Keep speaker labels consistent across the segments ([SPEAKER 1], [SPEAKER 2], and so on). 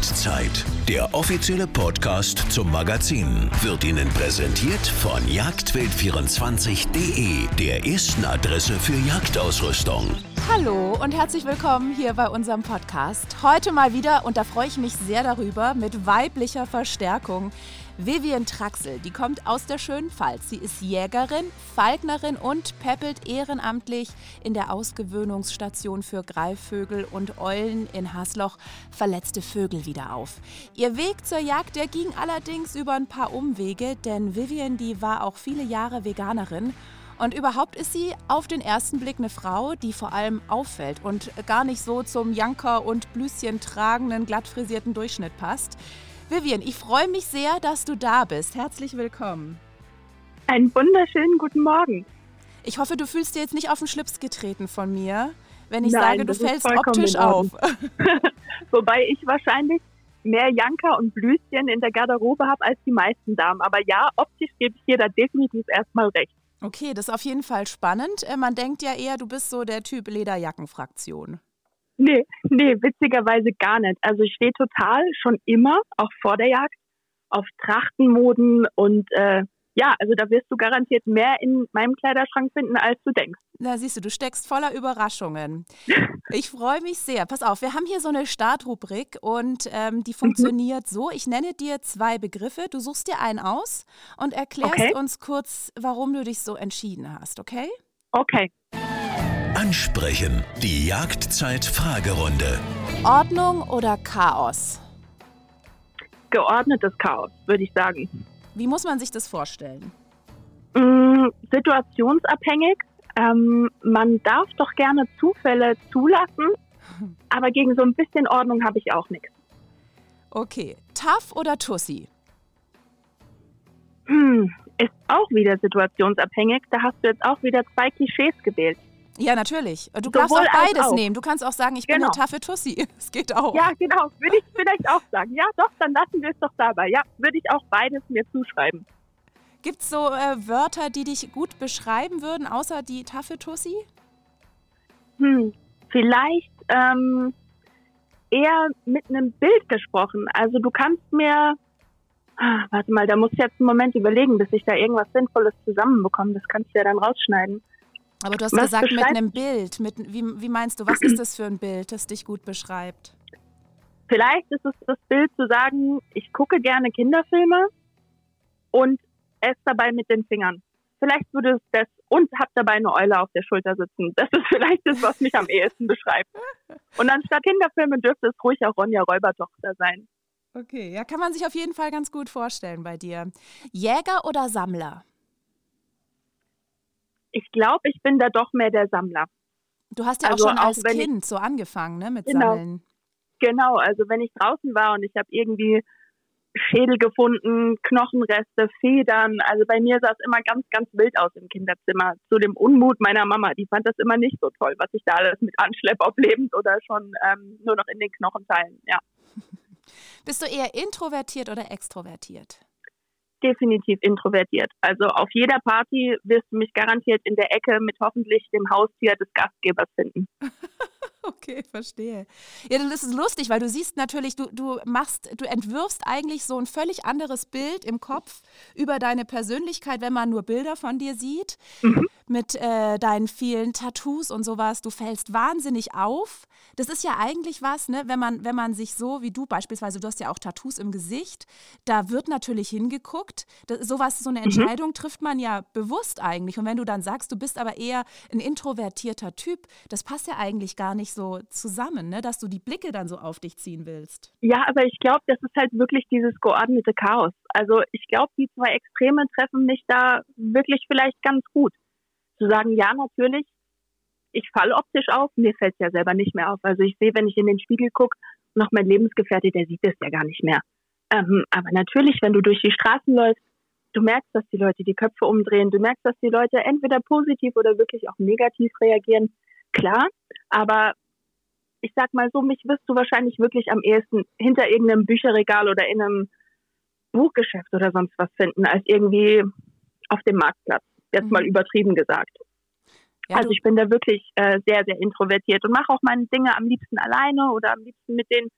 [SPEAKER 1] Jagdzeit. Der offizielle Podcast zum Magazin wird Ihnen präsentiert von jagdwild24.de, der ersten Adresse für Jagdausrüstung.
[SPEAKER 2] Hallo und herzlich willkommen hier bei unserem Podcast. Heute mal wieder, und da freue ich mich sehr darüber, mit weiblicher Verstärkung. Vivian Traxel, die kommt aus der schönen Pfalz. Sie ist Jägerin, Falknerin und peppelt ehrenamtlich in der Ausgewöhnungsstation für Greifvögel und Eulen in Hasloch verletzte Vögel wieder auf. Ihr Weg zur Jagd, der ging allerdings über ein paar Umwege, denn Vivian, die war auch viele Jahre Veganerin und überhaupt ist sie auf den ersten Blick eine Frau, die vor allem auffällt und gar nicht so zum Janker und Blüschen tragenden, glatt frisierten Durchschnitt passt. Vivian, ich freue mich sehr, dass du da bist. Herzlich willkommen.
[SPEAKER 3] Einen wunderschönen guten Morgen.
[SPEAKER 2] Ich hoffe, du fühlst dir jetzt nicht auf den Schlips getreten von mir, wenn ich Nein, sage, du fällst optisch auf.
[SPEAKER 3] Wobei ich wahrscheinlich mehr Janker und Blüschen in der Garderobe habe als die meisten Damen. Aber ja, optisch gebe ich dir da definitiv erstmal recht.
[SPEAKER 2] Okay, das ist auf jeden Fall spannend. Äh, man denkt ja eher, du bist so der Typ Lederjackenfraktion.
[SPEAKER 3] Nee, nee, witzigerweise gar nicht. Also ich stehe total schon immer, auch vor der Jagd, auf Trachtenmoden und äh, ja, also da wirst du garantiert mehr in meinem Kleiderschrank finden, als du denkst.
[SPEAKER 2] Na, siehst du, du steckst voller Überraschungen. Ich freue mich sehr. Pass auf, wir haben hier so eine Startrubrik und ähm, die mhm. funktioniert mhm. so. Ich nenne dir zwei Begriffe, du suchst dir einen aus und erklärst okay. uns kurz, warum du dich so entschieden hast, okay?
[SPEAKER 3] Okay.
[SPEAKER 1] Ansprechen. Die Jagdzeit-Fragerunde.
[SPEAKER 2] Ordnung oder Chaos?
[SPEAKER 3] Geordnetes Chaos, würde ich sagen.
[SPEAKER 2] Wie muss man sich das vorstellen?
[SPEAKER 3] Mm, situationsabhängig. Ähm, man darf doch gerne Zufälle zulassen, aber gegen so ein bisschen Ordnung habe ich auch nichts.
[SPEAKER 2] Okay. Tough oder Tussi?
[SPEAKER 3] Hm, ist auch wieder situationsabhängig. Da hast du jetzt auch wieder zwei Klischees gewählt.
[SPEAKER 2] Ja, natürlich. Du darfst auch beides auch. nehmen. Du kannst auch sagen, ich genau. bin eine taffe Tussi. Es geht auch.
[SPEAKER 3] Ja, genau. Würde ich vielleicht auch sagen. Ja, doch, dann lassen wir es doch dabei. Ja, würde ich auch beides mir zuschreiben.
[SPEAKER 2] Gibt es so äh, Wörter, die dich gut beschreiben würden, außer die taffe Tussi?
[SPEAKER 3] Hm, vielleicht ähm, eher mit einem Bild gesprochen. Also du kannst mir, ah, warte mal, da muss ich jetzt einen Moment überlegen, bis ich da irgendwas Sinnvolles zusammenbekomme. Das kannst du ja dann rausschneiden.
[SPEAKER 2] Aber du hast was gesagt, mit einem Bild. Mit, wie, wie meinst du, was ist das für ein Bild, das dich gut beschreibt?
[SPEAKER 3] Vielleicht ist es das Bild zu sagen, ich gucke gerne Kinderfilme und esse dabei mit den Fingern. Vielleicht würde es das und habe dabei eine Eule auf der Schulter sitzen. Das ist vielleicht das, was mich am ehesten beschreibt. Und anstatt Kinderfilme dürfte es ruhig auch Ronja Räubertochter sein.
[SPEAKER 2] Okay, ja, kann man sich auf jeden Fall ganz gut vorstellen bei dir. Jäger oder Sammler?
[SPEAKER 3] Ich glaube, ich bin da doch mehr der Sammler.
[SPEAKER 2] Du hast ja also auch schon als Kind ich, so angefangen, ne, mit
[SPEAKER 3] genau,
[SPEAKER 2] Sammeln.
[SPEAKER 3] Genau, also wenn ich draußen war und ich habe irgendwie Schädel gefunden, Knochenreste, Federn. Also bei mir sah es immer ganz, ganz wild aus im Kinderzimmer. Zu dem Unmut meiner Mama. Die fand das immer nicht so toll, was ich da alles mit anschleppe, ob lebend oder schon ähm, nur noch in den Knochenteilen. Ja.
[SPEAKER 2] Bist du eher introvertiert oder extrovertiert?
[SPEAKER 3] Definitiv introvertiert. Also auf jeder Party wirst du mich garantiert in der Ecke mit hoffentlich dem Haustier des Gastgebers finden.
[SPEAKER 2] Okay, verstehe. Ja, das ist lustig, weil du siehst natürlich, du, du machst, du entwirfst eigentlich so ein völlig anderes Bild im Kopf über deine Persönlichkeit, wenn man nur Bilder von dir sieht, mhm. Mit äh, deinen vielen Tattoos und sowas. Du fällst wahnsinnig auf. Das ist ja eigentlich was, ne, wenn man, wenn man sich so wie du beispielsweise, du hast ja auch Tattoos im Gesicht, da wird natürlich hingeguckt. Das, sowas, so eine mhm. Entscheidung mhm. trifft man ja bewusst eigentlich. Und wenn du dann sagst, du bist aber eher ein introvertierter Typ, das passt ja eigentlich gar nicht so zusammen, ne? dass du die Blicke dann so auf dich ziehen willst.
[SPEAKER 3] Ja, aber ich glaube, das ist halt wirklich dieses geordnete Chaos. Also ich glaube, die zwei Extreme treffen mich da wirklich vielleicht ganz gut. Zu sagen, ja, natürlich, ich falle optisch auf, mir fällt es ja selber nicht mehr auf. Also ich sehe, wenn ich in den Spiegel gucke, noch mein Lebensgefährte, der sieht das ja gar nicht mehr. Ähm, aber natürlich, wenn du durch die Straßen läufst, du merkst, dass die Leute die Köpfe umdrehen, du merkst, dass die Leute entweder positiv oder wirklich auch negativ reagieren. Klar, aber ich sag mal so, mich wirst du wahrscheinlich wirklich am ehesten hinter irgendeinem Bücherregal oder in einem Buchgeschäft oder sonst was finden, als irgendwie auf dem Marktplatz. Jetzt mhm. mal übertrieben gesagt. Ja, also ich bin da wirklich äh, sehr, sehr introvertiert und mache auch meine Dinge am liebsten alleine oder am liebsten mit den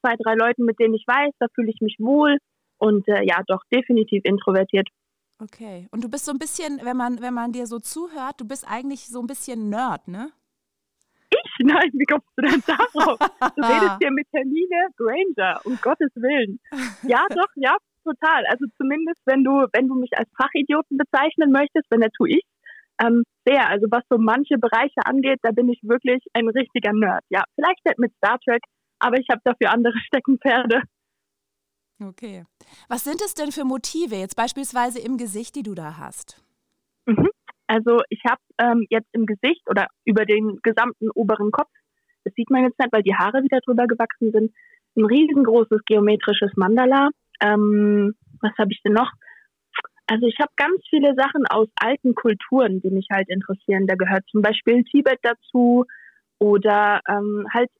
[SPEAKER 3] zwei, drei Leuten, mit denen ich weiß, da fühle ich mich wohl. Und äh, ja, doch, definitiv introvertiert.
[SPEAKER 2] Okay. Und du bist so ein bisschen, wenn man, wenn man dir so zuhört, du bist eigentlich so ein bisschen Nerd, ne?
[SPEAKER 3] Ich? Nein, wie kommst du denn darauf? Du redest hier mit Hermine Granger, um Gottes Willen. Ja, doch, ja, total. Also zumindest, wenn du, wenn du mich als Fachidioten bezeichnen möchtest, wenn der tue ich, ähm, sehr. Also was so manche Bereiche angeht, da bin ich wirklich ein richtiger Nerd. Ja, vielleicht nicht mit Star Trek, aber ich habe dafür andere Steckenpferde.
[SPEAKER 2] Okay. Was sind es denn für Motive jetzt beispielsweise im Gesicht, die du da hast?
[SPEAKER 3] Mhm. Also ich habe ähm, jetzt im Gesicht oder über den gesamten oberen Kopf, das sieht man jetzt nicht, weil die Haare wieder drüber gewachsen sind, ein riesengroßes geometrisches Mandala. Ähm, was habe ich denn noch? Also ich habe ganz viele Sachen aus alten Kulturen, die mich halt interessieren. Da gehört zum Beispiel Tibet dazu oder ähm, halt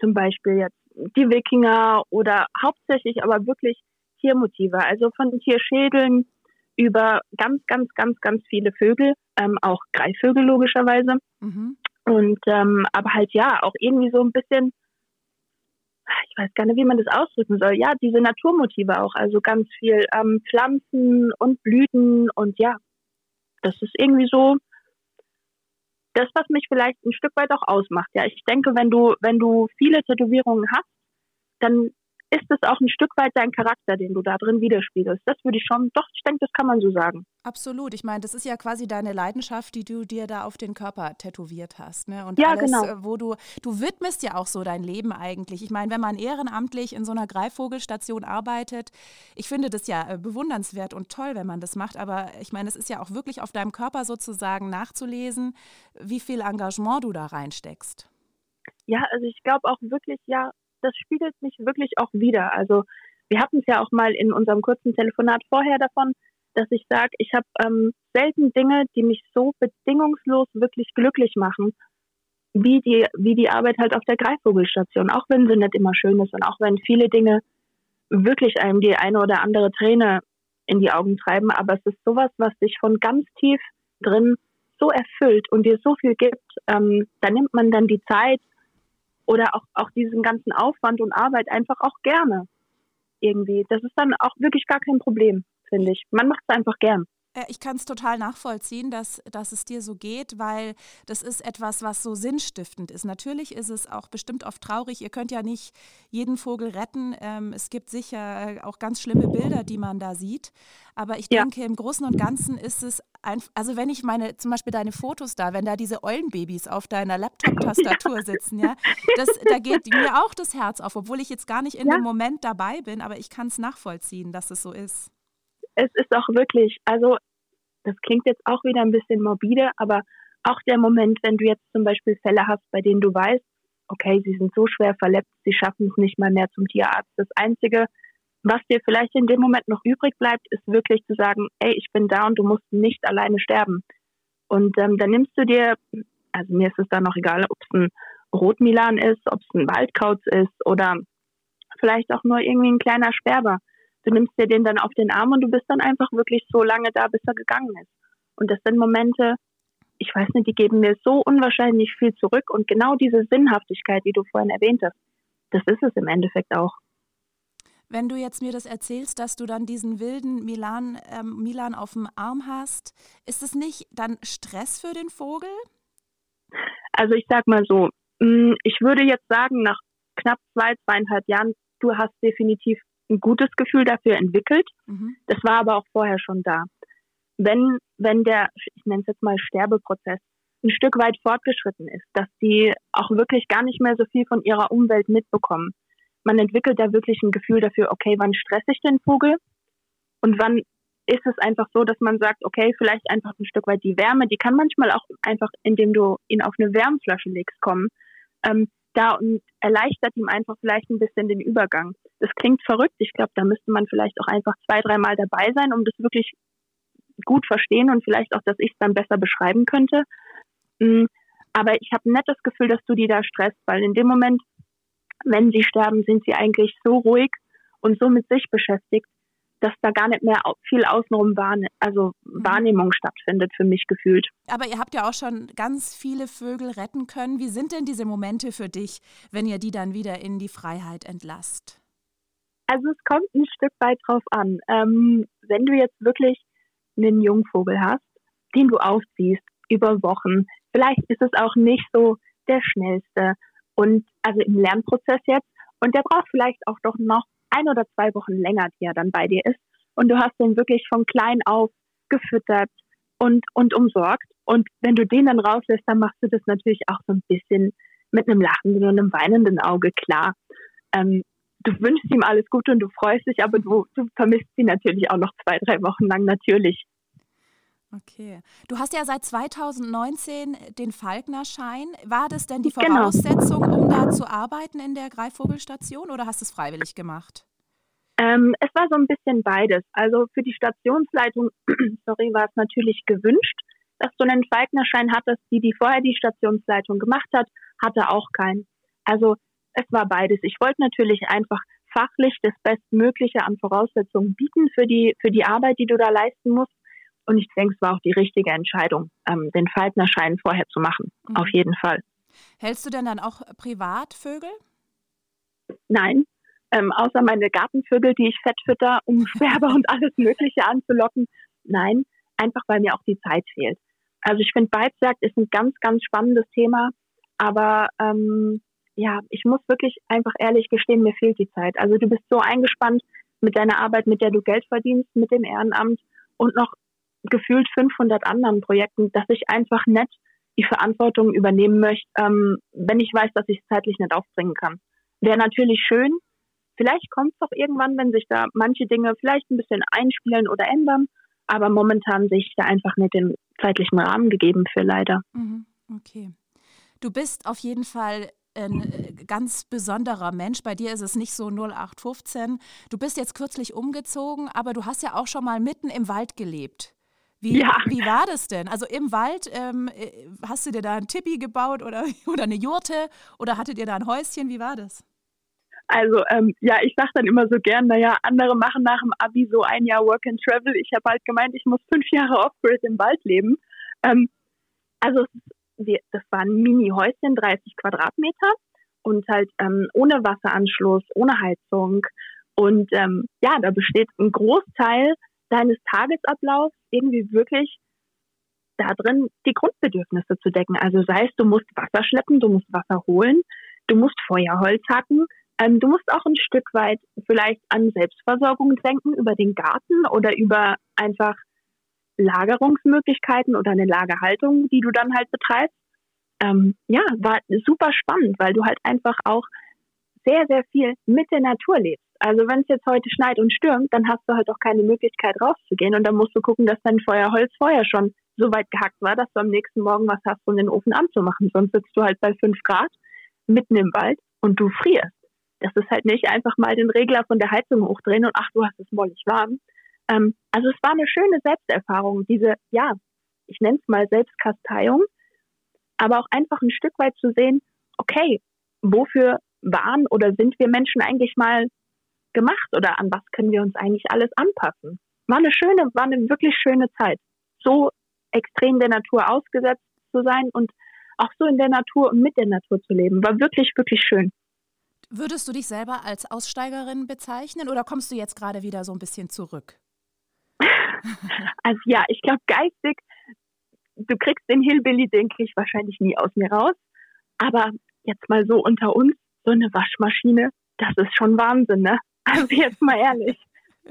[SPEAKER 3] zum Beispiel jetzt die Wikinger oder hauptsächlich aber wirklich Tiermotive, also von Tierschädeln über ganz, ganz, ganz, ganz viele Vögel, ähm, auch Greifvögel logischerweise. Mhm. Und ähm, aber halt ja, auch irgendwie so ein bisschen, ich weiß gar nicht, wie man das ausdrücken soll. Ja, diese Naturmotive auch, also ganz viel ähm, Pflanzen und Blüten und ja, das ist irgendwie so das, was mich vielleicht ein Stück weit auch ausmacht. Ja, ich denke, wenn du, wenn du viele Tätowierungen hast, dann ist es auch ein Stück weit dein Charakter, den du da drin widerspiegelst. Das würde ich schon, doch, ich denke, das kann man so sagen.
[SPEAKER 2] Absolut. Ich meine, das ist ja quasi deine Leidenschaft, die du dir da auf den Körper tätowiert hast. Ne? Und
[SPEAKER 3] ja,
[SPEAKER 2] alles,
[SPEAKER 3] genau.
[SPEAKER 2] Wo du, du widmest ja auch so dein Leben eigentlich. Ich meine, wenn man ehrenamtlich in so einer Greifvogelstation arbeitet, ich finde das ja äh, bewundernswert und toll, wenn man das macht. Aber ich meine, es ist ja auch wirklich auf deinem Körper sozusagen nachzulesen, wie viel Engagement du da reinsteckst.
[SPEAKER 3] Ja, also ich glaube auch wirklich, ja, das spiegelt mich wirklich auch wieder. Also wir hatten es ja auch mal in unserem kurzen Telefonat vorher davon, dass ich sage, ich habe ähm, selten Dinge, die mich so bedingungslos wirklich glücklich machen, wie die, wie die Arbeit halt auf der Greifvogelstation. Auch wenn sie nicht immer schön ist und auch wenn viele Dinge wirklich einem die eine oder andere Träne in die Augen treiben, aber es ist sowas, was dich von ganz tief drin so erfüllt und dir so viel gibt, ähm, da nimmt man dann die Zeit, oder auch, auch diesen ganzen Aufwand und Arbeit einfach auch gerne irgendwie. Das ist dann auch wirklich gar kein Problem, finde ich. Man macht es einfach gern.
[SPEAKER 2] Äh, ich kann es total nachvollziehen, dass, dass es dir so geht, weil das ist etwas, was so sinnstiftend ist. Natürlich ist es auch bestimmt oft traurig. Ihr könnt ja nicht jeden Vogel retten. Ähm, es gibt sicher äh, auch ganz schlimme Bilder, die man da sieht. Aber ich ja. denke, im Großen und Ganzen ist es einfach, also wenn ich meine, zum Beispiel deine Fotos da, wenn da diese Eulenbabys auf deiner Laptop-Tastatur ja. sitzen, ja, das, da geht mir auch das Herz auf, obwohl ich jetzt gar nicht in ja. dem Moment dabei bin, aber ich kann es nachvollziehen, dass es so ist
[SPEAKER 3] es ist auch wirklich, also das klingt jetzt auch wieder ein bisschen morbide, aber auch der Moment, wenn du jetzt zum Beispiel Fälle hast, bei denen du weißt, okay, sie sind so schwer verletzt, sie schaffen es nicht mal mehr zum Tierarzt. Das Einzige, was dir vielleicht in dem Moment noch übrig bleibt, ist wirklich zu sagen, ey, ich bin da und du musst nicht alleine sterben. Und ähm, dann nimmst du dir, also mir ist es dann noch egal, ob es ein Rotmilan ist, ob es ein Waldkauz ist oder vielleicht auch nur irgendwie ein kleiner Sperber du nimmst dir den dann auf den Arm und du bist dann einfach wirklich so lange da, bis er gegangen ist. Und das sind Momente, ich weiß nicht, die geben mir so unwahrscheinlich viel zurück und genau diese Sinnhaftigkeit, die du vorhin erwähnt hast, das ist es im Endeffekt auch.
[SPEAKER 2] Wenn du jetzt mir das erzählst, dass du dann diesen wilden Milan, ähm, Milan auf dem Arm hast, ist es nicht dann Stress für den Vogel?
[SPEAKER 3] Also ich sag mal so, mm, ich würde jetzt sagen, nach knapp zwei, zweieinhalb Jahren, du hast definitiv ein gutes Gefühl dafür entwickelt. Mhm. Das war aber auch vorher schon da. Wenn, wenn der, ich nenne es jetzt mal Sterbeprozess, ein Stück weit fortgeschritten ist, dass die auch wirklich gar nicht mehr so viel von ihrer Umwelt mitbekommen. Man entwickelt da wirklich ein Gefühl dafür, okay, wann stresse ich den Vogel? Und wann ist es einfach so, dass man sagt, okay, vielleicht einfach ein Stück weit die Wärme, die kann manchmal auch einfach, indem du ihn auf eine Wärmflasche legst, kommen. Ähm, da und erleichtert ihm einfach vielleicht ein bisschen den Übergang. Das klingt verrückt. Ich glaube, da müsste man vielleicht auch einfach zwei, dreimal dabei sein, um das wirklich gut verstehen und vielleicht auch, dass ich es dann besser beschreiben könnte. Mm, aber ich habe nicht das Gefühl, dass du die da stresst, weil in dem Moment, wenn sie sterben, sind sie eigentlich so ruhig und so mit sich beschäftigt, dass da gar nicht mehr viel außenrum Wahrne also mhm. Wahrnehmung stattfindet für mich gefühlt.
[SPEAKER 2] Aber ihr habt ja auch schon ganz viele Vögel retten können. Wie sind denn diese Momente für dich, wenn ihr die dann wieder in die Freiheit entlasst?
[SPEAKER 3] Also es kommt ein Stück weit drauf an. Ähm, wenn du jetzt wirklich einen Jungvogel hast, den du aufziehst über Wochen, vielleicht ist es auch nicht so der schnellste und also im Lernprozess jetzt und der braucht vielleicht auch doch noch ein oder zwei Wochen länger, die er dann bei dir ist. Und du hast den wirklich von klein auf gefüttert und, und umsorgt. Und wenn du den dann rauslässt, dann machst du das natürlich auch so ein bisschen mit einem lachenden und einem weinenden Auge klar. Ähm, du wünschst ihm alles Gute und du freust dich, aber du, du vermisst sie natürlich auch noch zwei, drei Wochen lang natürlich.
[SPEAKER 2] Okay. Du hast ja seit 2019 den Falknerschein. War das denn die genau. Voraussetzung, genau. um da zu arbeiten in der Greifvogelstation oder hast du es freiwillig gemacht?
[SPEAKER 3] Ähm, es war so ein bisschen beides. Also für die Stationsleitung, sorry, war es natürlich gewünscht, dass du einen Falknerschein hattest. Die, die vorher die Stationsleitung gemacht hat, hatte auch keinen. Also es war beides. Ich wollte natürlich einfach fachlich das Bestmögliche an Voraussetzungen bieten für die, für die Arbeit, die du da leisten musst. Und ich denke, es war auch die richtige Entscheidung, ähm, den Falknerschein vorher zu machen. Mhm. Auf jeden Fall.
[SPEAKER 2] Hältst du denn dann auch Privatvögel?
[SPEAKER 3] Nein, ähm, außer meine Gartenvögel, die ich fettfütter, um Sperber und alles Mögliche anzulocken. Nein, einfach weil mir auch die Zeit fehlt. Also ich finde, Weibsjagd ist ein ganz, ganz spannendes Thema, aber ähm, ja, ich muss wirklich einfach ehrlich gestehen, mir fehlt die Zeit. Also du bist so eingespannt mit deiner Arbeit, mit der du Geld verdienst, mit dem Ehrenamt und noch gefühlt 500 anderen Projekten, dass ich einfach nicht die Verantwortung übernehmen möchte, ähm, wenn ich weiß, dass ich es zeitlich nicht aufbringen kann. Wäre natürlich schön. Vielleicht kommt es doch irgendwann, wenn sich da manche Dinge vielleicht ein bisschen einspielen oder ändern. Aber momentan sehe ich da einfach nicht den zeitlichen Rahmen gegeben für leider.
[SPEAKER 2] Mhm, okay. Du bist auf jeden Fall ein äh, ganz besonderer Mensch. Bei dir ist es nicht so 0815. Du bist jetzt kürzlich umgezogen, aber du hast ja auch schon mal mitten im Wald gelebt. Wie, ja. wie war das denn? Also im Wald, ähm, äh, hast du dir da ein Tippi gebaut oder, oder eine Jurte oder hattet ihr da ein Häuschen? Wie war das?
[SPEAKER 3] Also ähm, ja, ich sage dann immer so gern, naja, andere machen nach dem Abi so ein Jahr Work and Travel. Ich habe halt gemeint, ich muss fünf Jahre Off-Grid im Wald leben. Ähm, also das war ein Mini-Häuschen, 30 Quadratmeter und halt ähm, ohne Wasseranschluss, ohne Heizung. Und ähm, ja, da besteht ein Großteil deines Tagesablaufs irgendwie wirklich da drin die Grundbedürfnisse zu decken. Also sei es, du musst Wasser schleppen, du musst Wasser holen, du musst Feuerholz hacken, ähm, du musst auch ein Stück weit vielleicht an Selbstversorgung denken über den Garten oder über einfach Lagerungsmöglichkeiten oder eine Lagerhaltung, die du dann halt betreibst. Ähm, ja, war super spannend, weil du halt einfach auch sehr, sehr viel mit der Natur lebst. Also wenn es jetzt heute schneit und stürmt, dann hast du halt auch keine Möglichkeit rauszugehen und dann musst du gucken, dass dein Feuerholz vorher schon so weit gehackt war, dass du am nächsten Morgen was hast, um den Ofen anzumachen. Sonst sitzt du halt bei fünf Grad mitten im Wald und du frierst. Das ist halt nicht einfach mal den Regler von der Heizung hochdrehen und ach, du hast es mollig warm. Ähm, also es war eine schöne Selbsterfahrung, diese, ja, ich nenne es mal Selbstkasteiung, aber auch einfach ein Stück weit zu sehen, okay, wofür waren oder sind wir Menschen eigentlich mal gemacht oder an was können wir uns eigentlich alles anpassen? War eine schöne, war eine wirklich schöne Zeit. So extrem der Natur ausgesetzt zu sein und auch so in der Natur und mit der Natur zu leben, war wirklich, wirklich schön.
[SPEAKER 2] Würdest du dich selber als Aussteigerin bezeichnen oder kommst du jetzt gerade wieder so ein bisschen zurück?
[SPEAKER 3] also ja, ich glaube geistig, du kriegst den Hillbilly, denke ich, wahrscheinlich nie aus mir raus. Aber jetzt mal so unter uns, so eine Waschmaschine, das ist schon Wahnsinn, ne? Also jetzt mal ehrlich.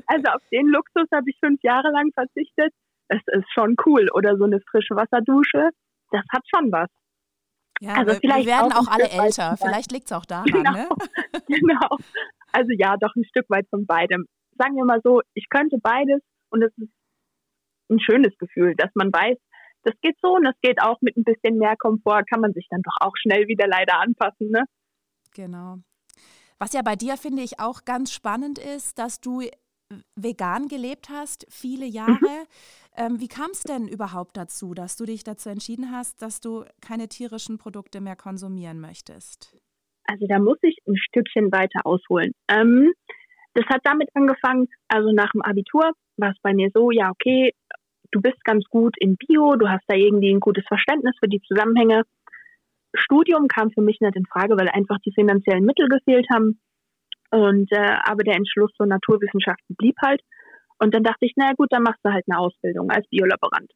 [SPEAKER 3] Also auf den Luxus habe ich fünf Jahre lang verzichtet. Das ist schon cool. Oder so eine frische Wasserdusche, das hat schon was.
[SPEAKER 2] Ja, also wir, vielleicht wir werden auch, auch alle älter. Vielleicht liegt es auch daran,
[SPEAKER 3] genau.
[SPEAKER 2] ne?
[SPEAKER 3] genau. Also ja, doch ein Stück weit von beidem. Sagen wir mal so, ich könnte beides und es ist ein schönes Gefühl, dass man weiß, das geht so und das geht auch mit ein bisschen mehr Komfort, kann man sich dann doch auch schnell wieder leider anpassen, ne?
[SPEAKER 2] Genau. Was ja bei dir, finde ich, auch ganz spannend ist, dass du vegan gelebt hast, viele mhm. Jahre. Mhm. Ähm, wie kam es denn überhaupt dazu, dass du dich dazu entschieden hast, dass du keine tierischen Produkte mehr konsumieren möchtest?
[SPEAKER 3] Also da muss ich ein Stückchen weiter ausholen. Ähm, das hat damit angefangen, also nach dem Abitur war es bei mir so, ja, okay, du bist ganz gut in Bio, du hast da irgendwie ein gutes Verständnis für die Zusammenhänge. Studium kam für mich nicht in Frage, weil einfach die finanziellen Mittel gefehlt haben. Und äh, aber der Entschluss zur Naturwissenschaften blieb halt. Und dann dachte ich, na gut, dann machst du halt eine Ausbildung als Biolaborant.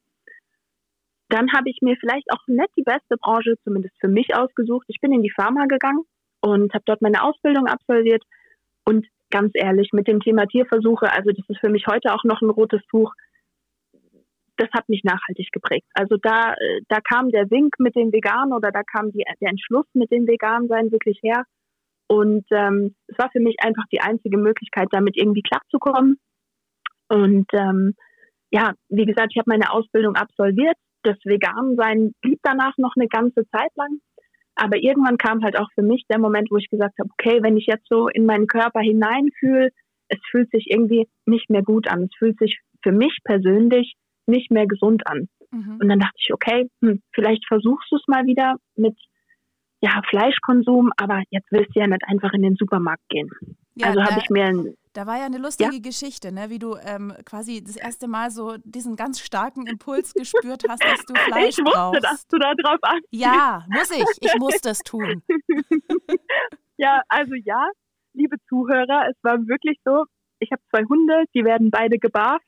[SPEAKER 3] Dann habe ich mir vielleicht auch nicht die beste Branche, zumindest für mich, ausgesucht. Ich bin in die Pharma gegangen und habe dort meine Ausbildung absolviert. Und ganz ehrlich, mit dem Thema Tierversuche, also das ist für mich heute auch noch ein rotes Tuch, das hat mich nachhaltig geprägt. Also da, da kam der Wink mit dem Vegan oder da kam die, der Entschluss mit dem Vegan-Sein wirklich her. Und ähm, es war für mich einfach die einzige Möglichkeit, damit irgendwie klarzukommen. Und ähm, ja, wie gesagt, ich habe meine Ausbildung absolviert. Das Vegan-Sein blieb danach noch eine ganze Zeit lang. Aber irgendwann kam halt auch für mich der Moment, wo ich gesagt habe, okay, wenn ich jetzt so in meinen Körper hineinfühle, es fühlt sich irgendwie nicht mehr gut an. Es fühlt sich für mich persönlich nicht mehr gesund an. Mhm. Und dann dachte ich, okay, hm, vielleicht versuchst du es mal wieder mit ja, Fleischkonsum, aber jetzt willst du ja nicht einfach in den Supermarkt gehen. Ja, also habe ich mir ein
[SPEAKER 2] da war ja eine lustige ja? Geschichte, ne? wie du ähm, quasi das erste Mal so diesen ganz starken Impuls gespürt hast, dass du Fleisch
[SPEAKER 3] ich
[SPEAKER 2] wusste, brauchst.
[SPEAKER 3] dass du da drauf achtest.
[SPEAKER 2] Ja, muss ich. Ich muss das tun.
[SPEAKER 3] ja, also ja, liebe Zuhörer, es war wirklich so, ich habe zwei Hunde, die werden beide gebarft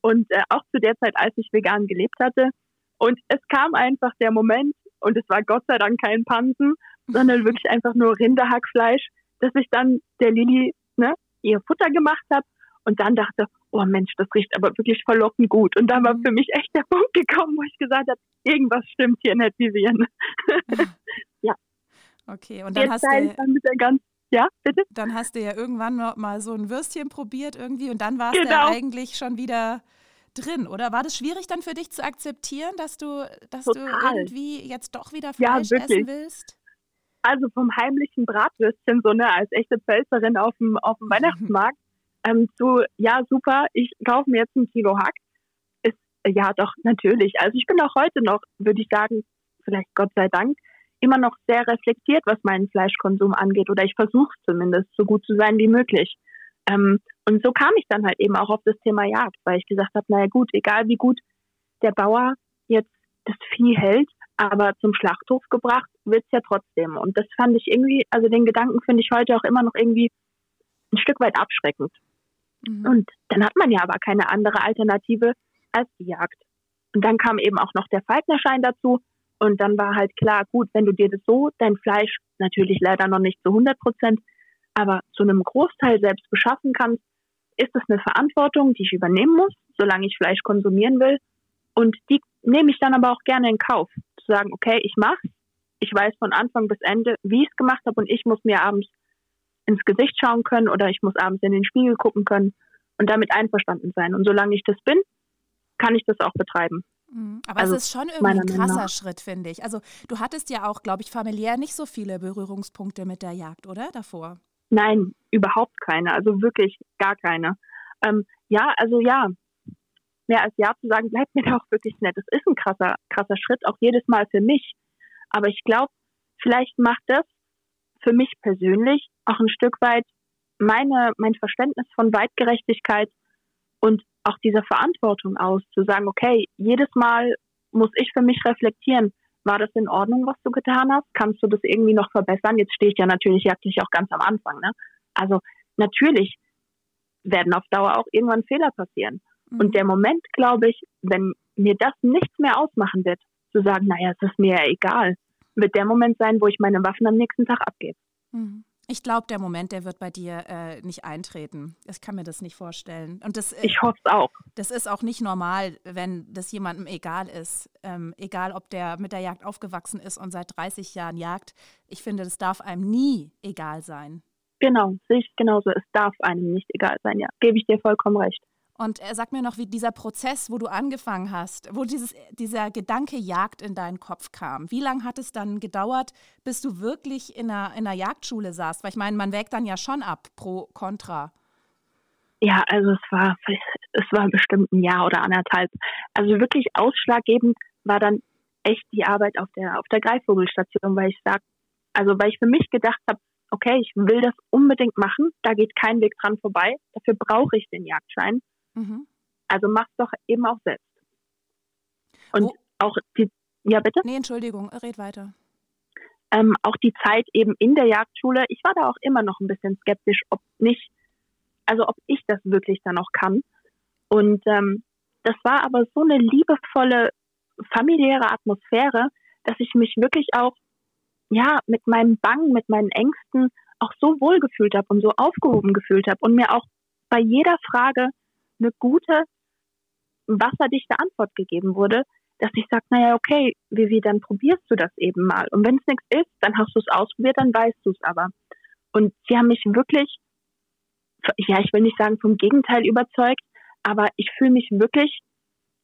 [SPEAKER 3] und äh, auch zu der Zeit, als ich vegan gelebt hatte. Und es kam einfach der Moment, und es war Gott sei Dank kein Pansen, sondern wirklich einfach nur Rinderhackfleisch, dass ich dann der Lili ne, ihr Futter gemacht habe und dann dachte, oh Mensch, das riecht aber wirklich verlockend gut. Und dann war mhm. für mich echt der Punkt gekommen, wo ich gesagt habe, irgendwas stimmt hier nicht, Vivian. ja.
[SPEAKER 2] Okay, und dann
[SPEAKER 3] Jetzt
[SPEAKER 2] hast du
[SPEAKER 3] dann mit der ganzen ja, bitte?
[SPEAKER 2] Dann hast du ja irgendwann mal so ein Würstchen probiert irgendwie und dann warst genau. du ja eigentlich schon wieder drin, oder? War das schwierig dann für dich zu akzeptieren, dass du, dass du irgendwie jetzt doch wieder Fleisch ja, essen willst?
[SPEAKER 3] Also vom heimlichen Bratwürstchen, so ne, als echte Pfälzerin auf dem, auf dem Weihnachtsmarkt, ähm, zu, ja, super, ich kaufe mir jetzt ein Kilo Hack, ist, ja, doch, natürlich. Also ich bin auch heute noch, würde ich sagen, vielleicht Gott sei Dank, immer noch sehr reflektiert, was meinen Fleischkonsum angeht. Oder ich versuche zumindest, so gut zu sein wie möglich. Ähm, und so kam ich dann halt eben auch auf das Thema Jagd, weil ich gesagt habe, naja gut, egal wie gut der Bauer jetzt das Vieh hält, aber zum Schlachthof gebracht wird's ja trotzdem. Und das fand ich irgendwie, also den Gedanken finde ich heute auch immer noch irgendwie ein Stück weit abschreckend. Mhm. Und dann hat man ja aber keine andere Alternative als die Jagd. Und dann kam eben auch noch der Falknerschein dazu. Und dann war halt klar, gut, wenn du dir das so, dein Fleisch natürlich leider noch nicht zu 100 Prozent, aber zu einem Großteil selbst beschaffen kannst, ist das eine Verantwortung, die ich übernehmen muss, solange ich Fleisch konsumieren will. Und die nehme ich dann aber auch gerne in Kauf. Zu sagen, okay, ich mache ich weiß von Anfang bis Ende, wie ich es gemacht habe und ich muss mir abends ins Gesicht schauen können oder ich muss abends in den Spiegel gucken können und damit einverstanden sein. Und solange ich das bin, kann ich das auch betreiben.
[SPEAKER 2] Mhm. Aber also, es ist schon irgendwie ein krasser Schritt, finde ich. Also du hattest ja auch, glaube ich, familiär nicht so viele Berührungspunkte mit der Jagd, oder davor?
[SPEAKER 3] Nein, überhaupt keine. Also wirklich gar keine. Ähm, ja, also ja, mehr als Ja zu sagen, bleibt mir da auch wirklich nett. Es ist ein krasser, krasser Schritt, auch jedes Mal für mich. Aber ich glaube, vielleicht macht das für mich persönlich auch ein Stück weit meine, mein Verständnis von Weitgerechtigkeit und auch dieser Verantwortung aus, zu sagen, okay, jedes Mal muss ich für mich reflektieren, war das in Ordnung, was du getan hast? Kannst du das irgendwie noch verbessern? Jetzt stehe ich ja natürlich jagdlich auch ganz am Anfang. Ne? Also natürlich werden auf Dauer auch irgendwann Fehler passieren. Mhm. Und der Moment, glaube ich, wenn mir das nichts mehr ausmachen wird, zu sagen, naja, es ist mir ja egal, wird der Moment sein, wo ich meine Waffen am nächsten Tag abgebe.
[SPEAKER 2] Mhm. Ich glaube, der Moment, der wird bei dir äh, nicht eintreten. Ich kann mir das nicht vorstellen. Und das,
[SPEAKER 3] äh, ich hoffe es auch.
[SPEAKER 2] Das ist auch nicht normal, wenn das jemandem egal ist. Ähm, egal, ob der mit der Jagd aufgewachsen ist und seit 30 Jahren jagt. Ich finde, das darf einem nie egal sein.
[SPEAKER 3] Genau, sehe ich genauso. Es darf einem nicht egal sein, ja. Gebe ich dir vollkommen recht.
[SPEAKER 2] Und er sagt mir noch, wie dieser Prozess, wo du angefangen hast, wo dieses, dieser Gedanke Jagd in deinen Kopf kam. Wie lange hat es dann gedauert, bis du wirklich in einer, in einer Jagdschule saßt? Weil ich meine, man wägt dann ja schon ab, pro, contra.
[SPEAKER 3] Ja, also es war, es war bestimmt ein Jahr oder anderthalb. Also wirklich ausschlaggebend war dann echt die Arbeit auf der, auf der Greifvogelstation, weil ich sag, also weil ich für mich gedacht habe, okay, ich will das unbedingt machen, da geht kein Weg dran vorbei, dafür brauche ich den Jagdschein. Mhm. Also mach's doch eben auch selbst. Und Wo? auch die, ja bitte?
[SPEAKER 2] Nee, Entschuldigung, red weiter.
[SPEAKER 3] Ähm, auch die Zeit eben in der Jagdschule, ich war da auch immer noch ein bisschen skeptisch, ob nicht, also ob ich das wirklich dann noch kann. Und ähm, das war aber so eine liebevolle, familiäre Atmosphäre, dass ich mich wirklich auch, ja, mit meinem Bang, mit meinen Ängsten auch so wohl gefühlt habe und so aufgehoben gefühlt habe und mir auch bei jeder Frage eine gute, wasserdichte Antwort gegeben wurde, dass ich sage, naja, okay, Vivi, dann probierst du das eben mal. Und wenn es nichts ist, dann hast du es ausprobiert, dann weißt du es aber. Und sie haben mich wirklich, ja, ich will nicht sagen vom Gegenteil überzeugt, aber ich fühle mich wirklich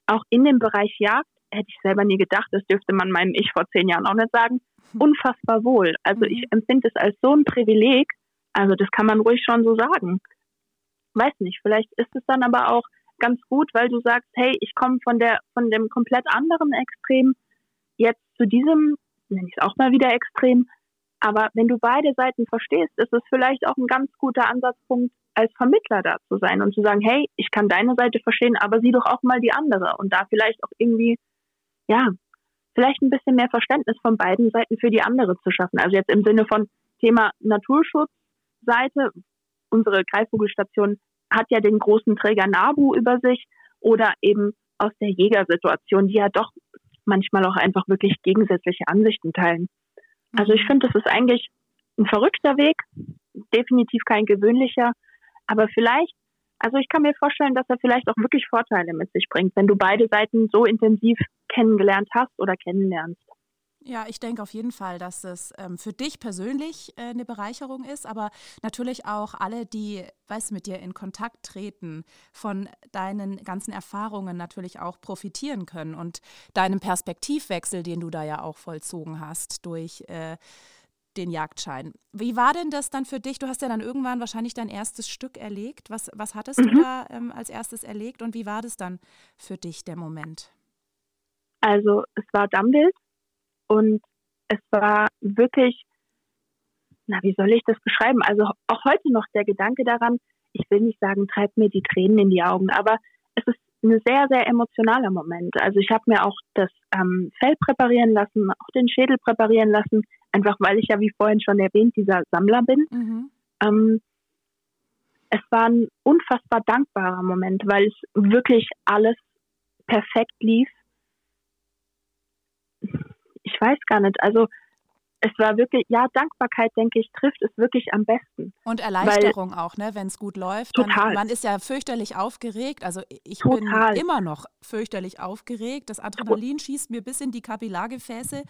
[SPEAKER 3] auch in dem Bereich Jagd, hätte ich selber nie gedacht, das dürfte man meinem Ich vor zehn Jahren auch nicht sagen, hm. unfassbar wohl. Also ich mhm. empfinde es als so ein Privileg, also das kann man ruhig schon so sagen. Weiß nicht, vielleicht ist es dann aber auch ganz gut, weil du sagst, hey, ich komme von der von dem komplett anderen Extrem jetzt zu diesem, nenne ich es auch mal wieder Extrem. Aber wenn du beide Seiten verstehst, ist es vielleicht auch ein ganz guter Ansatzpunkt, als Vermittler da zu sein und zu sagen, hey, ich kann deine Seite verstehen, aber sieh doch auch mal die andere und da vielleicht auch irgendwie, ja, vielleicht ein bisschen mehr Verständnis von beiden Seiten für die andere zu schaffen. Also jetzt im Sinne von Thema Naturschutzseite, unsere Greifvogelstation hat ja den großen Träger NABU über sich oder eben aus der Jägersituation, die ja doch manchmal auch einfach wirklich gegensätzliche Ansichten teilen. Also ich mhm. finde, das ist eigentlich ein verrückter Weg, definitiv kein gewöhnlicher, aber vielleicht, also ich kann mir vorstellen, dass er vielleicht auch wirklich Vorteile mit sich bringt, wenn du beide Seiten so intensiv kennengelernt hast oder kennenlernst.
[SPEAKER 2] Ja, ich denke auf jeden Fall, dass es ähm, für dich persönlich äh, eine Bereicherung ist, aber natürlich auch alle, die, weißt mit dir in Kontakt treten, von deinen ganzen Erfahrungen natürlich auch profitieren können und deinem Perspektivwechsel, den du da ja auch vollzogen hast durch äh, den Jagdschein. Wie war denn das dann für dich? Du hast ja dann irgendwann wahrscheinlich dein erstes Stück erlegt. Was, was hattest mhm. du da ähm, als erstes erlegt und wie war das dann für dich, der Moment?
[SPEAKER 3] Also es war Dammbild und es war wirklich, na, wie soll ich das beschreiben? Also auch heute noch der Gedanke daran, ich will nicht sagen, treibt mir die Tränen in die Augen, aber es ist ein sehr, sehr emotionaler Moment. Also ich habe mir auch das ähm, Fell präparieren lassen, auch den Schädel präparieren lassen, einfach weil ich ja, wie vorhin schon erwähnt, dieser Sammler bin. Mhm. Ähm, es war ein unfassbar dankbarer Moment, weil es wirklich alles perfekt lief. Ich weiß gar nicht. Also es war wirklich, ja, Dankbarkeit, denke ich, trifft es wirklich am besten.
[SPEAKER 2] Und Erleichterung Weil, auch, ne, wenn es gut läuft. Total. Dann, man ist ja fürchterlich aufgeregt. Also ich total. bin immer noch fürchterlich aufgeregt. Das Adrenalin schießt mir bis in die Kapillargefäße.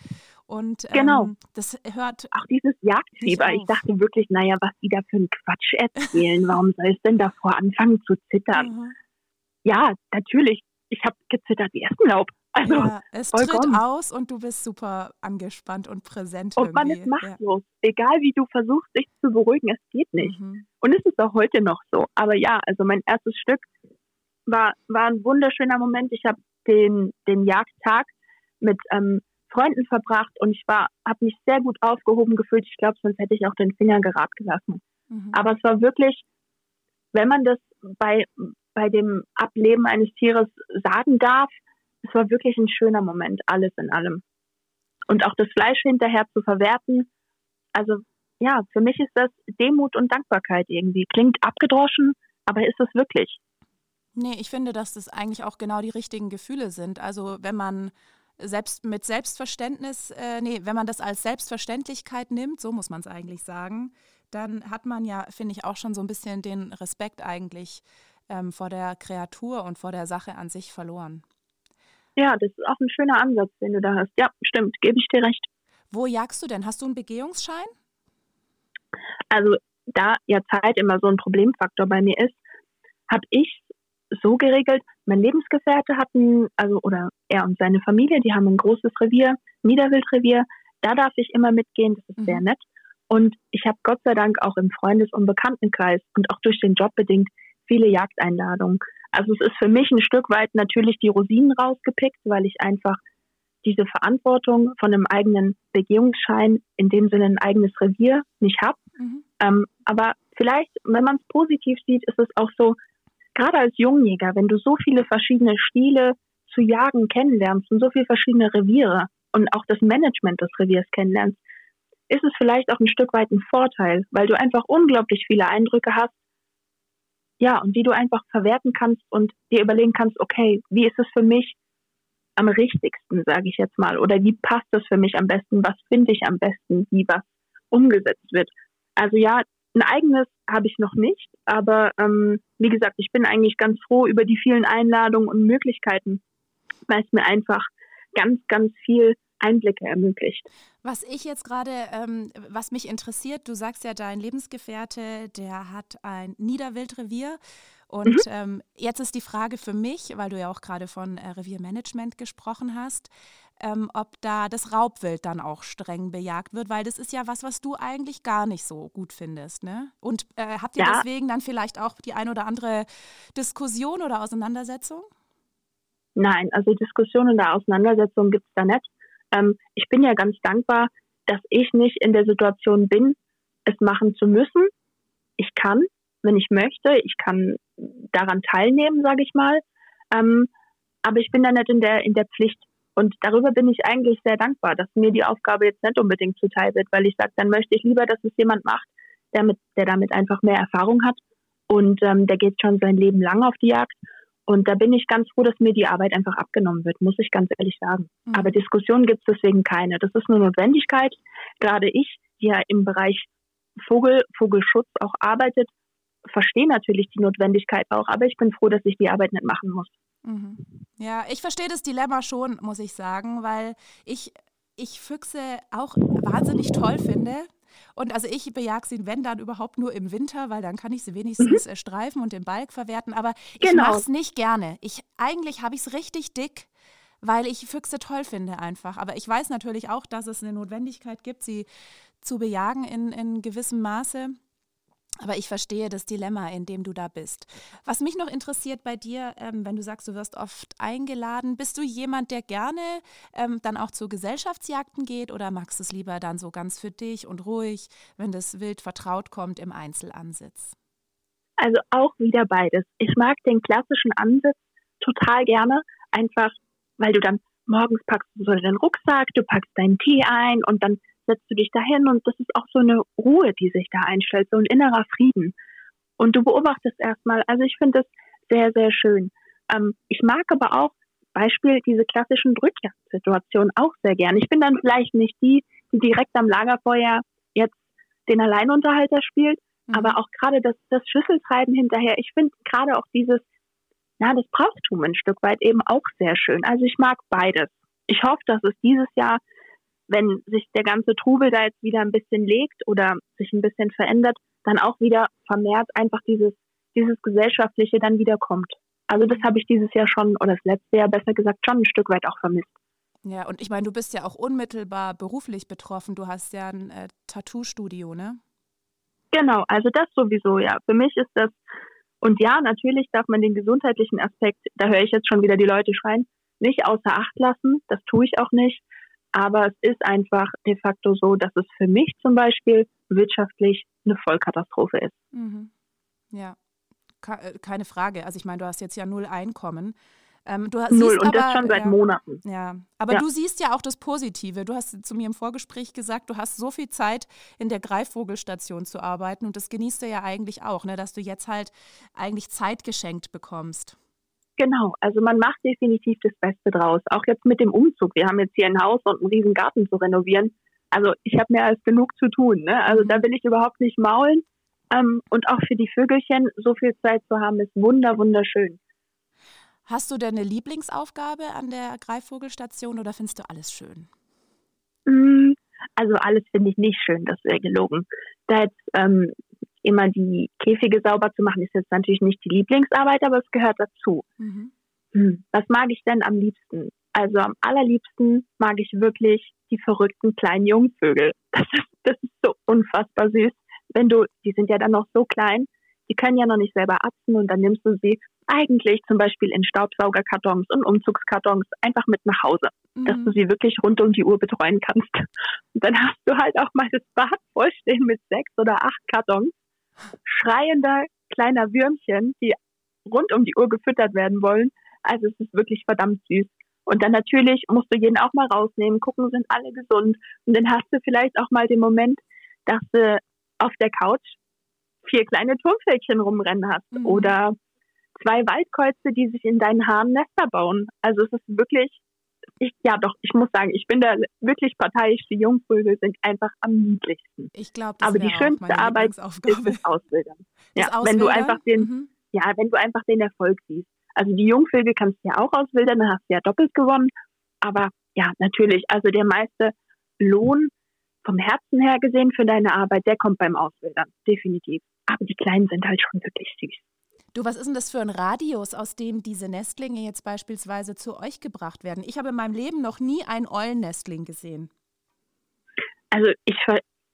[SPEAKER 2] Und ähm, genau. das hört.
[SPEAKER 3] Auch dieses Jagdfieber. Ich dachte wirklich, naja, was die da für einen Quatsch erzählen. Warum soll es denn davor anfangen zu zittern? Mhm. Ja, natürlich. Ich habe gezittert wie Espenlaub. Also, ja,
[SPEAKER 2] es vollkommen. tritt aus und du bist super angespannt und präsent.
[SPEAKER 3] Und man ist machtlos. Ja. Egal wie du versuchst, dich zu beruhigen, es geht nicht. Mhm. Und es ist auch heute noch so. Aber ja, also mein erstes Stück war, war ein wunderschöner Moment. Ich habe den, den Jagdtag mit ähm, Freunden verbracht und ich war, habe mich sehr gut aufgehoben gefühlt. Ich glaube, sonst hätte ich auch den Finger gerad gelassen. Mhm. Aber es war wirklich, wenn man das bei, bei dem Ableben eines Tieres sagen darf, es war wirklich ein schöner Moment, alles in allem. Und auch das Fleisch hinterher zu verwerten, also ja, für mich ist das Demut und Dankbarkeit irgendwie. Klingt abgedroschen, aber ist es wirklich?
[SPEAKER 2] Nee, ich finde, dass das eigentlich auch genau die richtigen Gefühle sind. Also wenn man selbst mit Selbstverständnis, äh, nee, wenn man das als Selbstverständlichkeit nimmt, so muss man es eigentlich sagen, dann hat man ja, finde ich, auch schon so ein bisschen den Respekt eigentlich ähm, vor der Kreatur und vor der Sache an sich verloren.
[SPEAKER 3] Ja, das ist auch ein schöner Ansatz, den du da hast. Ja, stimmt, gebe ich dir recht.
[SPEAKER 2] Wo jagst du denn? Hast du einen Begehungsschein?
[SPEAKER 3] Also, da ja Zeit immer so ein Problemfaktor bei mir ist, habe ich so geregelt, mein Lebensgefährte hatten, also oder er und seine Familie, die haben ein großes Revier, Niederwildrevier, da darf ich immer mitgehen, das ist mhm. sehr nett. Und ich habe Gott sei Dank auch im Freundes- und Bekanntenkreis und auch durch den Job bedingt viele Jagdeinladungen. Also es ist für mich ein Stück weit natürlich die Rosinen rausgepickt, weil ich einfach diese Verantwortung von einem eigenen Begehungsschein, in dem Sinne ein eigenes Revier, nicht habe. Mhm. Ähm, aber vielleicht, wenn man es positiv sieht, ist es auch so, gerade als Jungjäger, wenn du so viele verschiedene Stile zu jagen kennenlernst und so viele verschiedene Reviere und auch das Management des Reviers kennenlernst, ist es vielleicht auch ein Stück weit ein Vorteil, weil du einfach unglaublich viele Eindrücke hast, ja, und die du einfach verwerten kannst und dir überlegen kannst, okay, wie ist es für mich am richtigsten, sage ich jetzt mal, oder wie passt das für mich am besten, was finde ich am besten, wie was umgesetzt wird. Also ja, ein eigenes habe ich noch nicht, aber ähm, wie gesagt, ich bin eigentlich ganz froh über die vielen Einladungen und Möglichkeiten, weil es mir einfach ganz, ganz viel Einblicke ermöglicht.
[SPEAKER 2] Was ich jetzt gerade, ähm, was mich interessiert, du sagst ja, dein Lebensgefährte, der hat ein Niederwildrevier. Und mhm. ähm, jetzt ist die Frage für mich, weil du ja auch gerade von äh, Reviermanagement gesprochen hast, ähm, ob da das Raubwild dann auch streng bejagt wird, weil das ist ja was, was du eigentlich gar nicht so gut findest. Ne? Und äh, habt ihr ja. deswegen dann vielleicht auch die ein oder andere Diskussion oder Auseinandersetzung?
[SPEAKER 3] Nein, also Diskussionen oder Auseinandersetzungen gibt es da nicht. Ähm, ich bin ja ganz dankbar, dass ich nicht in der Situation bin, es machen zu müssen. Ich kann, wenn ich möchte, ich kann daran teilnehmen, sage ich mal. Ähm, aber ich bin da nicht in der, in der Pflicht. Und darüber bin ich eigentlich sehr dankbar, dass mir die Aufgabe jetzt nicht unbedingt zuteil wird, weil ich sage, dann möchte ich lieber, dass es jemand macht, der, mit, der damit einfach mehr Erfahrung hat. Und ähm, der geht schon sein Leben lang auf die Jagd. Und da bin ich ganz froh, dass mir die Arbeit einfach abgenommen wird, muss ich ganz ehrlich sagen. Mhm. Aber Diskussionen gibt es deswegen keine. Das ist eine Notwendigkeit. Gerade ich, die ja im Bereich Vogel, Vogelschutz auch arbeitet, verstehe natürlich die Notwendigkeit auch. Aber ich bin froh, dass ich die Arbeit nicht machen muss.
[SPEAKER 2] Mhm. Ja, ich verstehe das Dilemma schon, muss ich sagen, weil ich, ich Füchse auch wahnsinnig toll finde. Und also ich bejage sie, wenn dann überhaupt nur im Winter, weil dann kann ich sie wenigstens mhm. streifen und den Balk verwerten. Aber ich genau. mache es nicht gerne. Ich, eigentlich habe ich es richtig dick, weil ich Füchse toll finde einfach. Aber ich weiß natürlich auch, dass es eine Notwendigkeit gibt, sie zu bejagen in, in gewissem Maße. Aber ich verstehe das Dilemma, in dem du da bist. Was mich noch interessiert bei dir, ähm, wenn du sagst, du wirst oft eingeladen, bist du jemand, der gerne ähm, dann auch zu Gesellschaftsjagden geht oder magst du es lieber dann so ganz für dich und ruhig, wenn das Wild vertraut kommt im Einzelansitz?
[SPEAKER 3] Also auch wieder beides. Ich mag den klassischen Ansitz total gerne, einfach weil du dann morgens packst du so deinen Rucksack, du packst deinen Tee ein und dann setzt du dich dahin und das ist auch so eine Ruhe, die sich da einstellt, so ein innerer Frieden. Und du beobachtest erstmal, also ich finde das sehr, sehr schön. Ähm, ich mag aber auch Beispiel diese klassischen Drückjagdsituationen auch sehr gern. Ich bin dann vielleicht nicht die, die direkt am Lagerfeuer jetzt den Alleinunterhalter spielt, mhm. aber auch gerade das, das Schüsseltreiben hinterher. Ich finde gerade auch dieses, ja, das Brauchtum ein Stück weit eben auch sehr schön. Also ich mag beides. Ich hoffe, dass es dieses Jahr wenn sich der ganze Trubel da jetzt wieder ein bisschen legt oder sich ein bisschen verändert, dann auch wieder vermehrt einfach dieses, dieses Gesellschaftliche dann wieder kommt. Also das habe ich dieses Jahr schon, oder das letzte Jahr besser gesagt, schon ein Stück weit auch vermisst.
[SPEAKER 2] Ja, und ich meine, du bist ja auch unmittelbar beruflich betroffen. Du hast ja ein äh, Tattoo-Studio, ne?
[SPEAKER 3] Genau, also das sowieso, ja. Für mich ist das, und ja, natürlich darf man den gesundheitlichen Aspekt, da höre ich jetzt schon wieder die Leute schreien, nicht außer Acht lassen. Das tue ich auch nicht. Aber es ist einfach de facto so, dass es für mich zum Beispiel wirtschaftlich eine Vollkatastrophe ist.
[SPEAKER 2] Mhm. Ja, äh, keine Frage. Also ich meine, du hast jetzt ja null Einkommen. Ähm, du
[SPEAKER 3] Null und aber, das schon seit
[SPEAKER 2] ja,
[SPEAKER 3] Monaten.
[SPEAKER 2] Ja, aber ja. du siehst ja auch das Positive. Du hast zu mir im Vorgespräch gesagt, du hast so viel Zeit in der Greifvogelstation zu arbeiten und das genießt du ja eigentlich auch, ne, dass du jetzt halt eigentlich Zeit geschenkt bekommst.
[SPEAKER 3] Genau, also man macht definitiv das Beste draus. Auch jetzt mit dem Umzug. Wir haben jetzt hier ein Haus und einen riesen Garten zu renovieren. Also ich habe mehr als genug zu tun. Ne? Also da will ich überhaupt nicht maulen. Ähm, und auch für die Vögelchen so viel Zeit zu haben, ist wunder, wunderschön.
[SPEAKER 2] Hast du denn eine Lieblingsaufgabe an der Greifvogelstation oder findest du alles schön?
[SPEAKER 3] Mm, also alles finde ich nicht schön, das wäre gelogen. Da jetzt ähm, immer die Käfige sauber zu machen, ist jetzt natürlich nicht die Lieblingsarbeit, aber es gehört dazu. Mhm. Hm, was mag ich denn am liebsten? Also am allerliebsten mag ich wirklich die verrückten kleinen Jungvögel. Das ist, das ist so unfassbar süß. Wenn du, die sind ja dann noch so klein, die können ja noch nicht selber atzen und dann nimmst du sie eigentlich zum Beispiel in Staubsaugerkartons und Umzugskartons einfach mit nach Hause. mhm. dass du sie wirklich rund um die Uhr betreuen kannst. Und dann hast du halt auch mal das Bad vollstehen mit sechs oder acht Kartons schreiender kleiner Würmchen, die rund um die Uhr gefüttert werden wollen. Also es ist wirklich verdammt süß. Und dann natürlich musst du jeden auch mal rausnehmen, gucken, sind alle gesund. Und dann hast du vielleicht auch mal den Moment, dass du auf der Couch vier kleine Turmfältchen rumrennen hast mhm. oder zwei Waldkreuze, die sich in deinen Haaren Nester bauen. Also es ist wirklich, ich, ja doch, ich muss sagen, ich bin da wirklich parteiisch. Die Jungvögel sind einfach am niedlichsten.
[SPEAKER 2] Ich glaube,
[SPEAKER 3] Aber die schönste Arbeit ist das Ausbildern. Ja, Auswildern? wenn du einfach den, mhm. ja, wenn du einfach den Erfolg siehst. Also die Jungvögel kannst du ja auch auswildern, dann hast du ja doppelt gewonnen. Aber ja, natürlich, also der meiste Lohn vom Herzen her gesehen für deine Arbeit, der kommt beim Auswildern, definitiv. Aber die Kleinen sind halt schon wirklich süß.
[SPEAKER 2] Du, was ist denn das für ein Radius, aus dem diese Nestlinge jetzt beispielsweise zu euch gebracht werden? Ich habe in meinem Leben noch nie einen Eulennestling gesehen.
[SPEAKER 3] Also ich,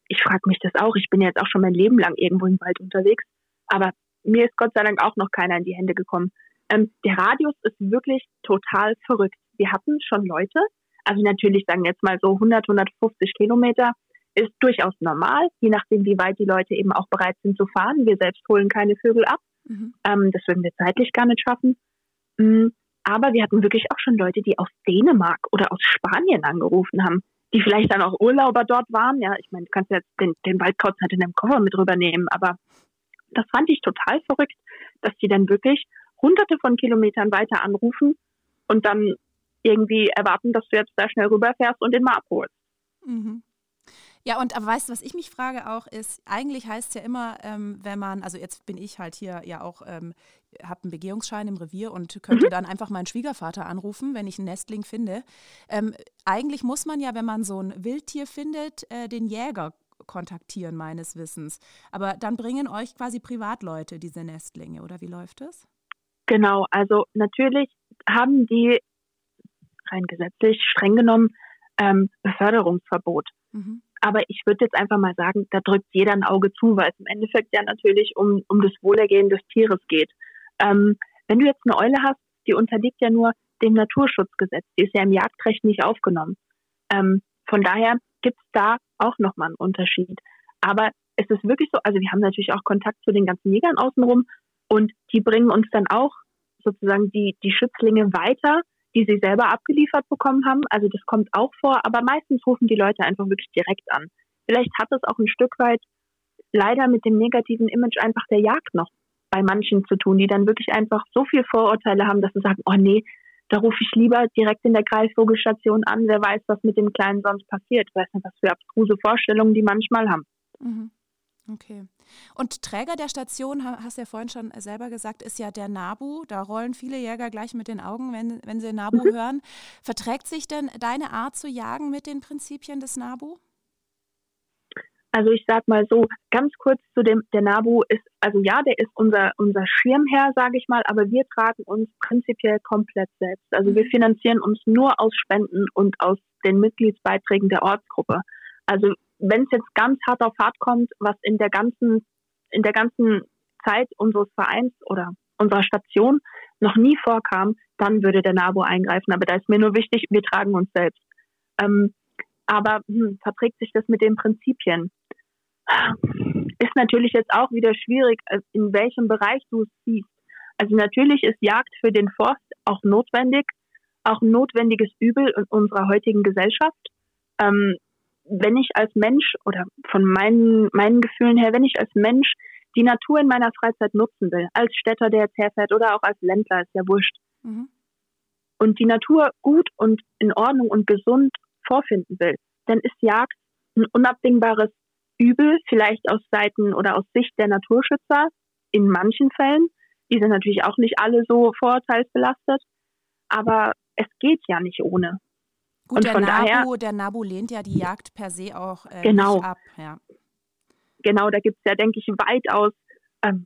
[SPEAKER 3] ich frage mich das auch. Ich bin jetzt auch schon mein Leben lang irgendwo im Wald unterwegs. Aber mir ist Gott sei Dank auch noch keiner in die Hände gekommen. Ähm, der Radius ist wirklich total verrückt. Wir hatten schon Leute, also natürlich sagen jetzt mal so 100, 150 Kilometer ist durchaus normal, je nachdem, wie weit die Leute eben auch bereit sind zu fahren. Wir selbst holen keine Vögel ab. Mhm. Ähm, das würden wir zeitlich gar nicht schaffen. Mhm. Aber wir hatten wirklich auch schon Leute, die aus Dänemark oder aus Spanien angerufen haben, die vielleicht dann auch Urlauber dort waren. Ja, ich meine, du kannst jetzt den, den Waldkauz halt in deinem Koffer mit rübernehmen, aber das fand ich total verrückt, dass die dann wirklich hunderte von Kilometern weiter anrufen und dann irgendwie erwarten, dass du jetzt da schnell rüberfährst und den mal abholst.
[SPEAKER 2] Mhm. Ja, und aber weißt du, was ich mich frage auch ist, eigentlich heißt es ja immer, ähm, wenn man, also jetzt bin ich halt hier ja auch, ähm, habe einen Begehungsschein im Revier und könnte mhm. dann einfach meinen Schwiegervater anrufen, wenn ich einen Nestling finde. Ähm, eigentlich muss man ja, wenn man so ein Wildtier findet, äh, den Jäger kontaktieren, meines Wissens. Aber dann bringen euch quasi Privatleute diese Nestlinge, oder wie läuft das?
[SPEAKER 3] Genau, also natürlich haben die rein gesetzlich streng genommen ähm, Beförderungsverbot. Mhm. Aber ich würde jetzt einfach mal sagen, da drückt jeder ein Auge zu, weil es im Endeffekt ja natürlich um, um das Wohlergehen des Tieres geht. Ähm, wenn du jetzt eine Eule hast, die unterliegt ja nur dem Naturschutzgesetz, die ist ja im Jagdrecht nicht aufgenommen. Ähm, von daher gibt es da auch nochmal einen Unterschied. Aber es ist wirklich so, also wir haben natürlich auch Kontakt zu den ganzen Jägern außenrum und die bringen uns dann auch sozusagen die, die Schützlinge weiter die sie selber abgeliefert bekommen haben. Also das kommt auch vor, aber meistens rufen die Leute einfach wirklich direkt an. Vielleicht hat es auch ein Stück weit leider mit dem negativen Image einfach der Jagd noch bei manchen zu tun, die dann wirklich einfach so viel Vorurteile haben, dass sie sagen, oh nee, da rufe ich lieber direkt in der Greifvogelstation an, wer weiß, was mit dem Kleinen sonst passiert. Weiß nicht, was für abstruse Vorstellungen die manchmal haben.
[SPEAKER 2] Mhm. Okay. Und Träger der Station, hast du ja vorhin schon selber gesagt, ist ja der NABU. Da rollen viele Jäger gleich mit den Augen, wenn, wenn sie NABU mhm. hören. Verträgt sich denn deine Art zu jagen mit den Prinzipien des NABU?
[SPEAKER 3] Also ich sag mal so, ganz kurz zu dem, der NABU ist, also ja, der ist unser, unser Schirmherr, sage ich mal, aber wir tragen uns prinzipiell komplett selbst. Also wir mhm. finanzieren uns nur aus Spenden und aus den Mitgliedsbeiträgen der Ortsgruppe. Also wenn es jetzt ganz hart auf hart kommt, was in der ganzen, in der ganzen Zeit unseres Vereins oder unserer Station noch nie vorkam, dann würde der NABU eingreifen. Aber da ist mir nur wichtig, wir tragen uns selbst. Ähm, aber hm, verträgt sich das mit den Prinzipien? Ist natürlich jetzt auch wieder schwierig, äh, in welchem Bereich du es siehst. Also natürlich ist Jagd für den Forst auch notwendig, auch ein notwendiges Übel in unserer heutigen Gesellschaft. Ähm, wenn ich als Mensch oder von meinen, meinen Gefühlen her, wenn ich als Mensch die Natur in meiner Freizeit nutzen will, als Städter, der jetzt herfährt oder auch als Ländler, ist ja wurscht. Mhm. Und die Natur gut und in Ordnung und gesund vorfinden will, dann ist Jagd ein unabdingbares Übel, vielleicht aus Seiten oder aus Sicht der Naturschützer in manchen Fällen. Die sind natürlich auch nicht alle so vorurteilsbelastet, aber es geht ja nicht ohne.
[SPEAKER 2] Gut, und der, von Nabu, daher, der Nabu lehnt ja die Jagd per se auch äh,
[SPEAKER 3] genau,
[SPEAKER 2] ab. Ja.
[SPEAKER 3] Genau, da gibt es ja, denke ich, weitaus, ähm,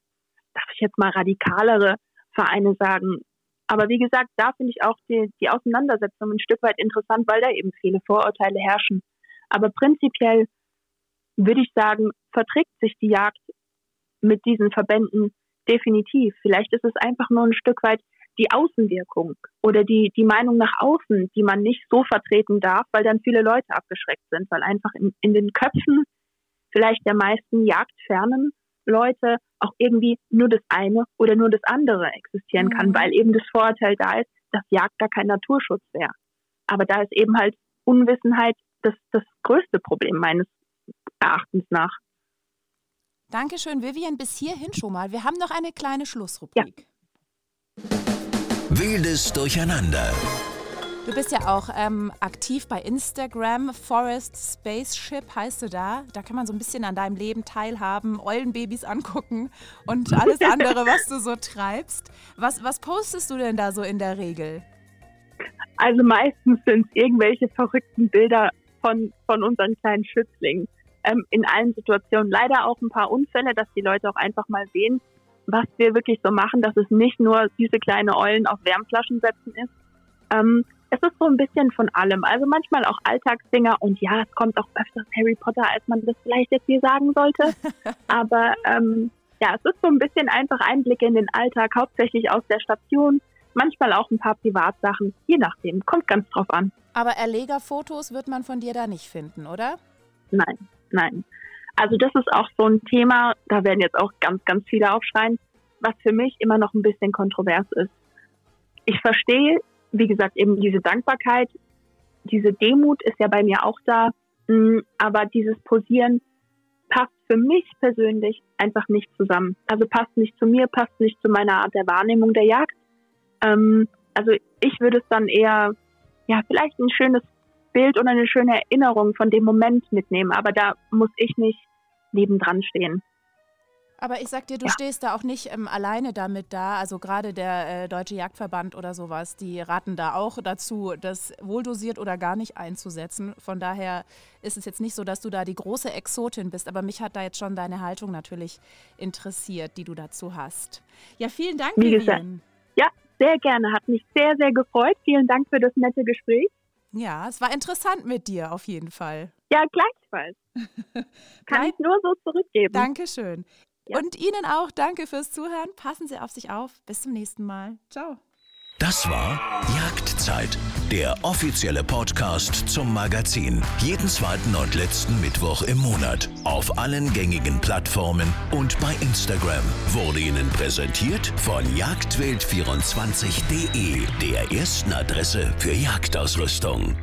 [SPEAKER 3] darf ich jetzt mal radikalere Vereine sagen. Aber wie gesagt, da finde ich auch die, die Auseinandersetzung ein Stück weit interessant, weil da eben viele Vorurteile herrschen. Aber prinzipiell würde ich sagen, verträgt sich die Jagd mit diesen Verbänden definitiv. Vielleicht ist es einfach nur ein Stück weit die Außenwirkung oder die, die Meinung nach außen, die man nicht so vertreten darf, weil dann viele Leute abgeschreckt sind, weil einfach in, in den Köpfen vielleicht der meisten jagdfernen Leute auch irgendwie nur das eine oder nur das andere existieren kann, mhm. weil eben das Vorurteil da ist, dass Jagd gar kein Naturschutz wäre. Aber da ist eben halt Unwissenheit das, das größte Problem meines Erachtens nach.
[SPEAKER 2] Dankeschön, Vivian, bis hierhin schon mal. Wir haben noch eine kleine Schlussrubrik.
[SPEAKER 1] Ja. Wildes Durcheinander.
[SPEAKER 2] Du bist ja auch ähm, aktiv bei Instagram. Forest Spaceship heißt du da. Da kann man so ein bisschen an deinem Leben teilhaben, Eulenbabys angucken und alles andere, was du so treibst. Was, was postest du denn da so in der Regel?
[SPEAKER 3] Also meistens sind es irgendwelche verrückten Bilder von, von unseren kleinen Schützlingen. Ähm, in allen Situationen leider auch ein paar Unfälle, dass die Leute auch einfach mal sehen, was wir wirklich so machen, dass es nicht nur süße kleine Eulen auf Wärmflaschen setzen ist. Ähm, es ist so ein bisschen von allem. Also manchmal auch Alltagsdinger und ja, es kommt auch öfters Harry Potter, als man das vielleicht jetzt hier sagen sollte. Aber ähm, ja, es ist so ein bisschen einfach Einblicke in den Alltag, hauptsächlich aus der Station. Manchmal auch ein paar Privatsachen, je nachdem. Kommt ganz drauf an.
[SPEAKER 2] Aber Erlegerfotos wird man von dir da nicht finden, oder?
[SPEAKER 3] Nein, nein. Also das ist auch so ein Thema, da werden jetzt auch ganz, ganz viele aufschreien, was für mich immer noch ein bisschen kontrovers ist. Ich verstehe, wie gesagt, eben diese Dankbarkeit, diese Demut ist ja bei mir auch da, mm, aber dieses Posieren passt für mich persönlich einfach nicht zusammen. Also passt nicht zu mir, passt nicht zu meiner Art der Wahrnehmung der Jagd. Ähm, also ich würde es dann eher, ja, vielleicht ein schönes Bild oder eine schöne Erinnerung von dem Moment mitnehmen. Aber da muss ich nicht nebendran stehen.
[SPEAKER 2] Aber ich sag dir, du ja. stehst da auch nicht ähm, alleine damit da. Also gerade der äh, Deutsche Jagdverband oder sowas, die raten da auch dazu, das wohldosiert oder gar nicht einzusetzen. Von daher ist es jetzt nicht so, dass du da die große Exotin bist. Aber mich hat da jetzt schon deine Haltung natürlich interessiert, die du dazu hast. Ja, vielen Dank,
[SPEAKER 3] Wie gesagt, Ja, sehr gerne. Hat mich sehr, sehr gefreut. Vielen Dank für das nette Gespräch.
[SPEAKER 2] Ja, es war interessant mit dir auf jeden Fall.
[SPEAKER 3] Ja, gleichfalls. Kann ich nur so zurückgeben.
[SPEAKER 2] Dankeschön. Ja. Und Ihnen auch danke fürs Zuhören. Passen Sie auf sich auf. Bis zum nächsten Mal. Ciao.
[SPEAKER 1] Das war Jagdzeit, der offizielle Podcast zum Magazin. Jeden zweiten und letzten Mittwoch im Monat. Auf allen gängigen Plattformen und bei Instagram. Wurde Ihnen präsentiert von jagdwild24.de, der ersten Adresse für Jagdausrüstung.